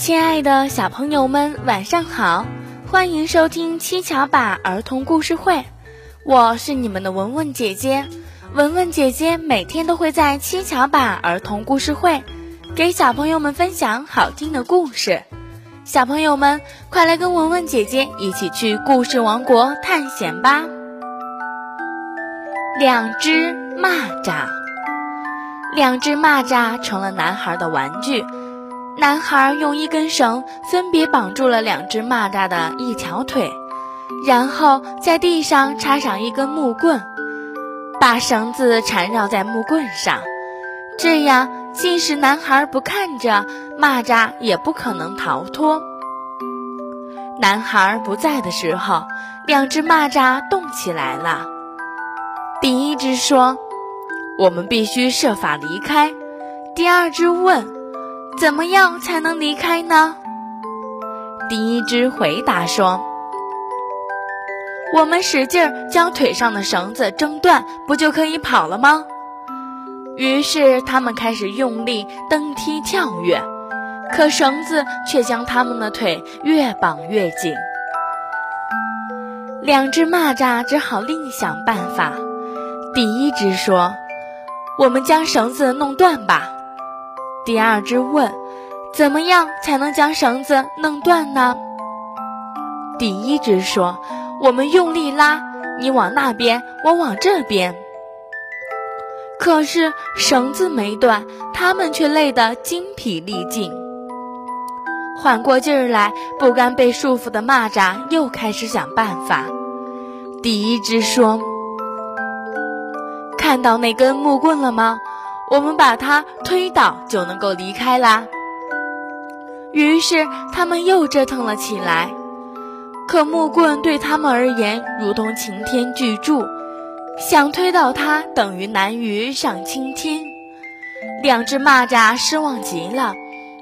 亲爱的小朋友们，晚上好！欢迎收听七巧板儿童故事会，我是你们的文文姐姐。文文姐姐每天都会在七巧板儿童故事会给小朋友们分享好听的故事。小朋友们，快来跟文文姐姐一起去故事王国探险吧！两只蚂蚱，两只蚂蚱成了男孩的玩具。男孩用一根绳分别绑住了两只蚂蚱的一条腿，然后在地上插上一根木棍，把绳子缠绕在木棍上。这样，即使男孩不看着，蚂蚱也不可能逃脱。男孩不在的时候，两只蚂蚱动起来了。第一只说：“我们必须设法离开。”第二只问。怎么样才能离开呢？第一只回答说：“我们使劲儿将腿上的绳子挣断，不就可以跑了吗？”于是他们开始用力蹬踢跳跃，可绳子却将他们的腿越绑越紧。两只蚂蚱只好另想办法。第一只说：“我们将绳子弄断吧。”第二只问：“怎么样才能将绳子弄断呢？”第一只说：“我们用力拉，你往那边，我往这边。”可是绳子没断，他们却累得精疲力尽。缓过劲儿来，不甘被束缚的蚂蚱又开始想办法。第一只说：“看到那根木棍了吗？”我们把它推倒就能够离开啦。于是他们又折腾了起来，可木棍对他们而言如同擎天巨柱，想推倒它等于难于上青天。两只蚂蚱失望极了，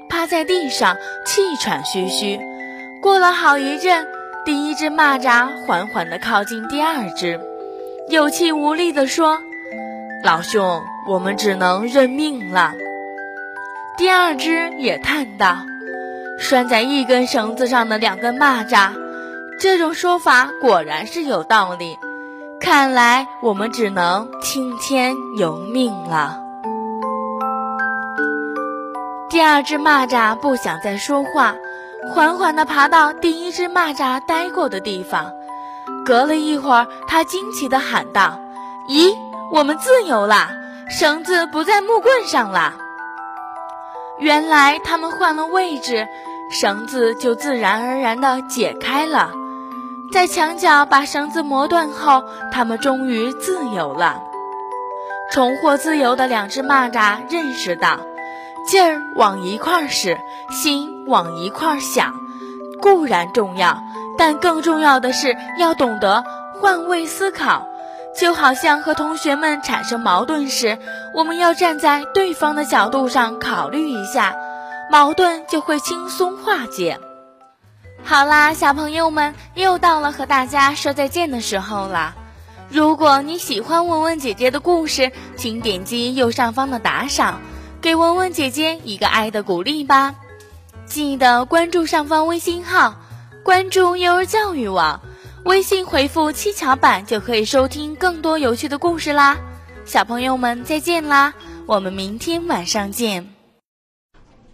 趴在地上气喘吁吁。过了好一阵，第一只蚂蚱缓缓地靠近第二只，有气无力地说：“老兄。”我们只能认命了。第二只也叹道：“拴在一根绳子上的两根蚂蚱，这种说法果然是有道理。看来我们只能听天由命了。”第二只蚂蚱不想再说话，缓缓地爬到第一只蚂蚱待过的地方。隔了一会儿，它惊奇地喊道：“咦，我们自由了！”绳子不在木棍上了。原来他们换了位置，绳子就自然而然地解开了。在墙角把绳子磨断后，他们终于自由了。重获自由的两只蚂蚱认识到，劲儿往一块使，心往一块想，固然重要，但更重要的是要懂得换位思考。就好像和同学们产生矛盾时，我们要站在对方的角度上考虑一下，矛盾就会轻松化解。好啦，小朋友们，又到了和大家说再见的时候了。如果你喜欢文文姐姐的故事，请点击右上方的打赏，给文文姐姐一个爱的鼓励吧。记得关注上方微信号，关注幼儿教育网。微信回复“七巧板”就可以收听更多有趣的故事啦，小朋友们再见啦，我们明天晚上见。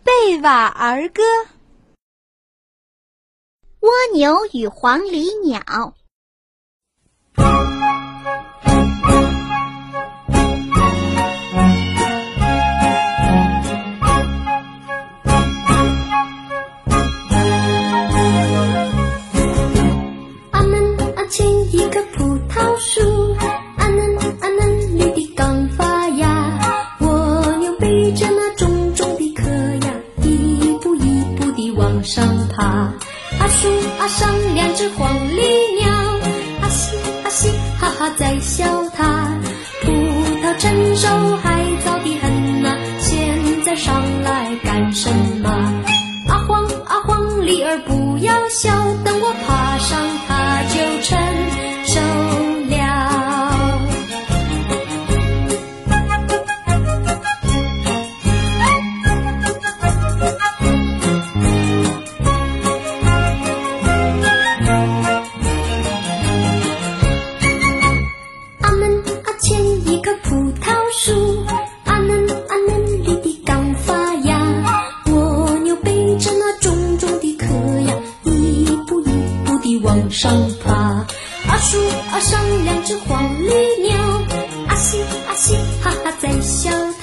贝瓦儿歌：蜗牛与黄鹂鸟。笑往上爬阿树阿上两只黄鹂鸟阿嘻阿嘻哈哈在笑。